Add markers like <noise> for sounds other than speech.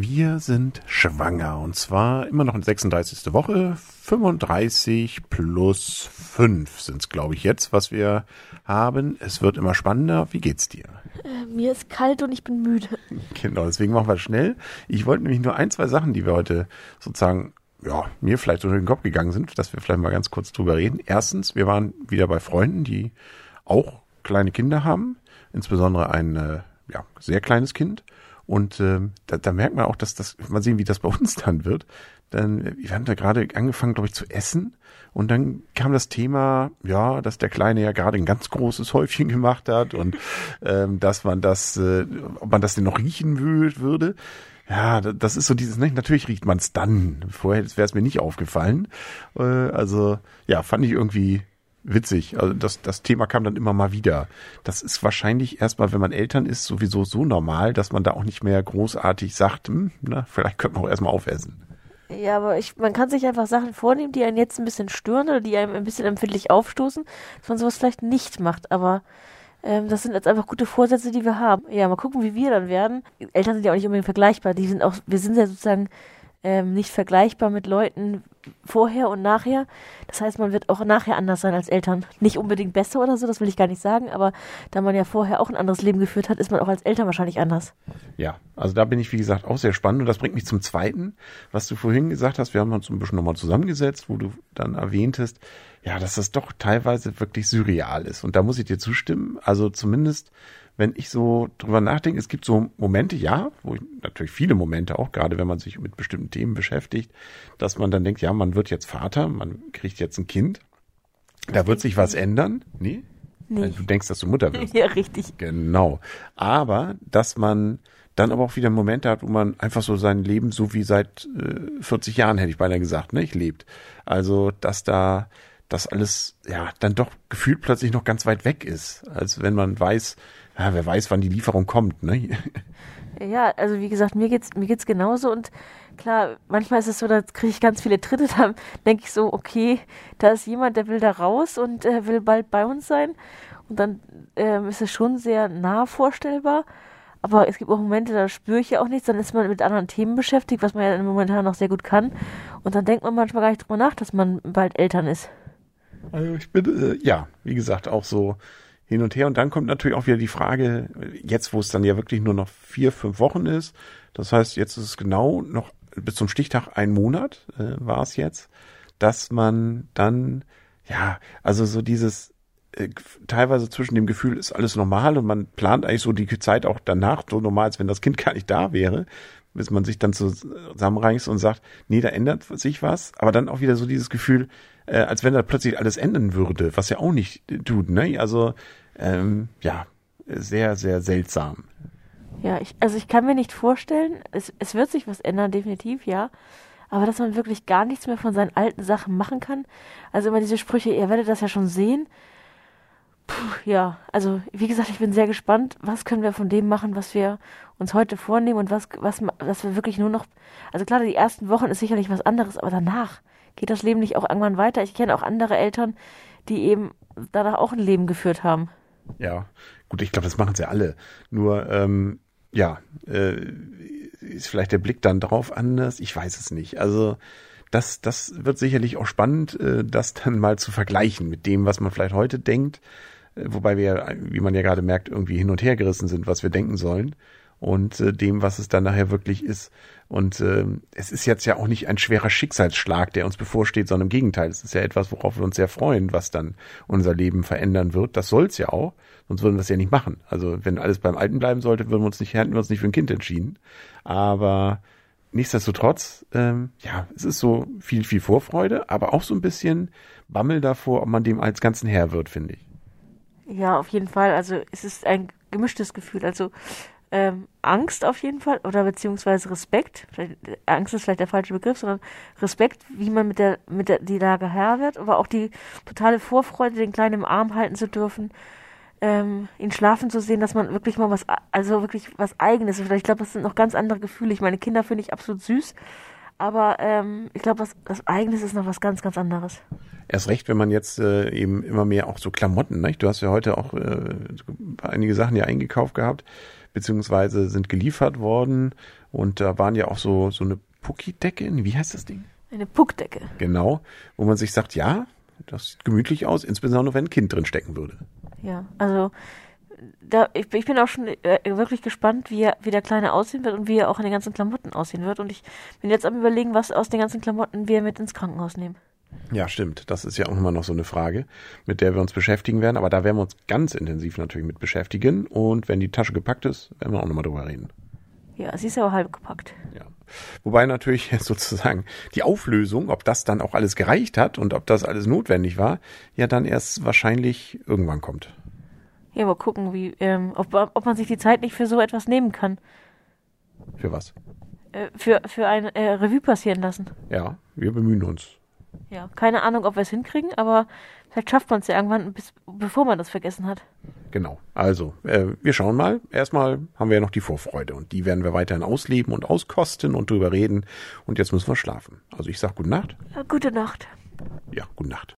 Wir sind schwanger und zwar immer noch in 36. Woche. 35 plus 5 sind es, glaube ich, jetzt, was wir haben. Es wird immer spannender. Wie geht's dir? Äh, mir ist kalt und ich bin müde. <laughs> Genau, deswegen machen wir schnell. Ich wollte nämlich nur ein, zwei Sachen, die wir heute sozusagen, ja, mir vielleicht so durch den Kopf gegangen sind, dass wir vielleicht mal ganz kurz drüber reden. Erstens, wir waren wieder bei Freunden, die auch kleine Kinder haben, insbesondere ein äh, ja, sehr kleines Kind. Und äh, da, da merkt man auch, dass das, mal sehen, wie das bei uns dann wird. Dann, wir haben da gerade angefangen, glaube ich, zu essen. Und dann kam das Thema, ja, dass der Kleine ja gerade ein ganz großes Häufchen <laughs> gemacht hat und ähm, dass man das, äh, ob man das denn noch riechen würde. Ja, das ist so dieses, ne? natürlich riecht man es dann. Vorher wäre es mir nicht aufgefallen. Äh, also ja, fand ich irgendwie witzig. Also das, das Thema kam dann immer mal wieder. Das ist wahrscheinlich erstmal, wenn man Eltern ist, sowieso so normal, dass man da auch nicht mehr großartig sagt, hm, na, vielleicht könnte man auch erstmal aufessen. Ja, aber ich, man kann sich einfach Sachen vornehmen, die einen jetzt ein bisschen stören oder die einem ein bisschen empfindlich aufstoßen, dass man sowas vielleicht nicht macht. Aber ähm, das sind jetzt einfach gute Vorsätze, die wir haben. Ja, mal gucken, wie wir dann werden. Eltern sind ja auch nicht unbedingt vergleichbar. Die sind auch, wir sind ja sozusagen ähm, nicht vergleichbar mit Leuten vorher und nachher. Das heißt, man wird auch nachher anders sein als Eltern. Nicht unbedingt besser oder so, das will ich gar nicht sagen, aber da man ja vorher auch ein anderes Leben geführt hat, ist man auch als Eltern wahrscheinlich anders. Ja, also da bin ich, wie gesagt, auch sehr spannend und das bringt mich zum Zweiten, was du vorhin gesagt hast. Wir haben uns ein bisschen nochmal zusammengesetzt, wo du dann erwähntest, ja, dass das doch teilweise wirklich surreal ist. Und da muss ich dir zustimmen. Also zumindest wenn ich so drüber nachdenke, es gibt so Momente, ja, wo ich, natürlich viele Momente auch, gerade wenn man sich mit bestimmten Themen beschäftigt, dass man dann denkt, ja, man wird jetzt Vater, man kriegt jetzt ein Kind, da wird sich was ändern. Nee? nee. Du denkst, dass du Mutter wirst. <laughs> Ja, richtig. Genau. Aber, dass man dann aber auch wieder Momente hat, wo man einfach so sein Leben so wie seit äh, 40 Jahren, hätte ich beinahe gesagt, ne, ich lebt. Also, dass da das alles, ja, dann doch gefühlt plötzlich noch ganz weit weg ist. Als wenn man weiß, ja, wer weiß, wann die Lieferung kommt, ne? Ja, also wie gesagt, mir geht's mir geht's genauso und klar, manchmal ist es so, da kriege ich ganz viele Tritte, <laughs> da denke ich so, okay, da ist jemand, der will da raus und äh, will bald bei uns sein und dann ähm, ist es schon sehr nah vorstellbar. Aber es gibt auch Momente, da spüre ich ja auch nichts, dann ist man mit anderen Themen beschäftigt, was man ja momentan noch sehr gut kann. Und dann denkt man manchmal gar nicht drüber nach, dass man bald Eltern ist. Also ich bin, äh, ja, wie gesagt, auch so hin und her. Und dann kommt natürlich auch wieder die Frage, jetzt wo es dann ja wirklich nur noch vier, fünf Wochen ist, das heißt, jetzt ist es genau noch bis zum Stichtag ein Monat äh, war es jetzt, dass man dann, ja, also so dieses äh, teilweise zwischen dem Gefühl ist alles normal und man plant eigentlich so die Zeit auch danach so normal, als wenn das Kind gar nicht da wäre, bis man sich dann zusammenreißt und sagt, nee, da ändert sich was, aber dann auch wieder so dieses Gefühl, äh, als wenn da plötzlich alles ändern würde, was ja auch nicht tut, ne? Also ähm, ja, sehr, sehr seltsam. Ja, ich, also ich kann mir nicht vorstellen, es, es wird sich was ändern, definitiv, ja. Aber dass man wirklich gar nichts mehr von seinen alten Sachen machen kann. Also immer diese Sprüche, ihr werdet das ja schon sehen. Puh, ja, also wie gesagt, ich bin sehr gespannt, was können wir von dem machen, was wir uns heute vornehmen und was, was, was wir wirklich nur noch. Also klar, die ersten Wochen ist sicherlich was anderes, aber danach geht das Leben nicht auch irgendwann weiter. Ich kenne auch andere Eltern, die eben danach auch ein Leben geführt haben. Ja, gut, ich glaube, das machen sie alle. Nur, ähm, ja, äh, ist vielleicht der Blick dann drauf anders? Ich weiß es nicht. Also das, das wird sicherlich auch spannend, äh, das dann mal zu vergleichen mit dem, was man vielleicht heute denkt. Wobei wir, wie man ja gerade merkt, irgendwie hin und her gerissen sind, was wir denken sollen und äh, dem, was es dann nachher wirklich ist. Und äh, es ist jetzt ja auch nicht ein schwerer Schicksalsschlag, der uns bevorsteht, sondern im Gegenteil. Es ist ja etwas, worauf wir uns sehr freuen, was dann unser Leben verändern wird. Das soll's ja auch, sonst würden wir es ja nicht machen. Also wenn alles beim Alten bleiben sollte, würden wir uns nicht, hätten wir uns nicht für ein Kind entschieden. Aber nichtsdestotrotz, ähm, ja, es ist so viel, viel Vorfreude, aber auch so ein bisschen Bammel davor, ob man dem als Ganzen Herr wird, finde ich. Ja, auf jeden Fall. Also es ist ein gemischtes Gefühl. Also ähm, Angst auf jeden Fall oder beziehungsweise Respekt. Vielleicht, Angst ist vielleicht der falsche Begriff, sondern Respekt, wie man mit der mit der die Lage Herr wird, aber auch die totale Vorfreude, den Kleinen im Arm halten zu dürfen, ähm, ihn schlafen zu sehen, dass man wirklich mal was, also wirklich was Eigenes. Ich glaube, das sind noch ganz andere Gefühle. Ich meine, Kinder finde ich absolut süß, aber ähm, ich glaube, was das Eigenes ist noch was ganz, ganz anderes. Erst recht, wenn man jetzt äh, eben immer mehr auch so Klamotten, ne? du hast ja heute auch äh, einige Sachen ja eingekauft gehabt beziehungsweise sind geliefert worden. Und da waren ja auch so, so eine Pucki-Decke. Wie heißt das Ding? Eine Puckdecke. Genau. Wo man sich sagt, ja, das sieht gemütlich aus, insbesondere wenn ein Kind drin stecken würde. Ja, also da, ich, ich bin auch schon äh, wirklich gespannt, wie, er, wie der Kleine aussehen wird und wie er auch in den ganzen Klamotten aussehen wird. Und ich bin jetzt am überlegen, was aus den ganzen Klamotten wir mit ins Krankenhaus nehmen. Ja, stimmt. Das ist ja auch immer noch so eine Frage, mit der wir uns beschäftigen werden. Aber da werden wir uns ganz intensiv natürlich mit beschäftigen. Und wenn die Tasche gepackt ist, werden wir auch nochmal drüber reden. Ja, sie ist ja auch halb gepackt. Ja. Wobei natürlich <laughs> sozusagen die Auflösung, ob das dann auch alles gereicht hat und ob das alles notwendig war, ja dann erst wahrscheinlich irgendwann kommt. Ja, mal gucken, wie, ähm, ob, ob man sich die Zeit nicht für so etwas nehmen kann. Für was? Äh, für, für ein äh, Revue passieren lassen. Ja, wir bemühen uns. Ja, keine Ahnung, ob wir es hinkriegen, aber vielleicht schafft man es ja irgendwann, bis, bevor man das vergessen hat. Genau. Also, äh, wir schauen mal. Erstmal haben wir ja noch die Vorfreude und die werden wir weiterhin ausleben und auskosten und drüber reden. Und jetzt müssen wir schlafen. Also ich sag gute Nacht. Ja, gute Nacht. Ja, gute Nacht.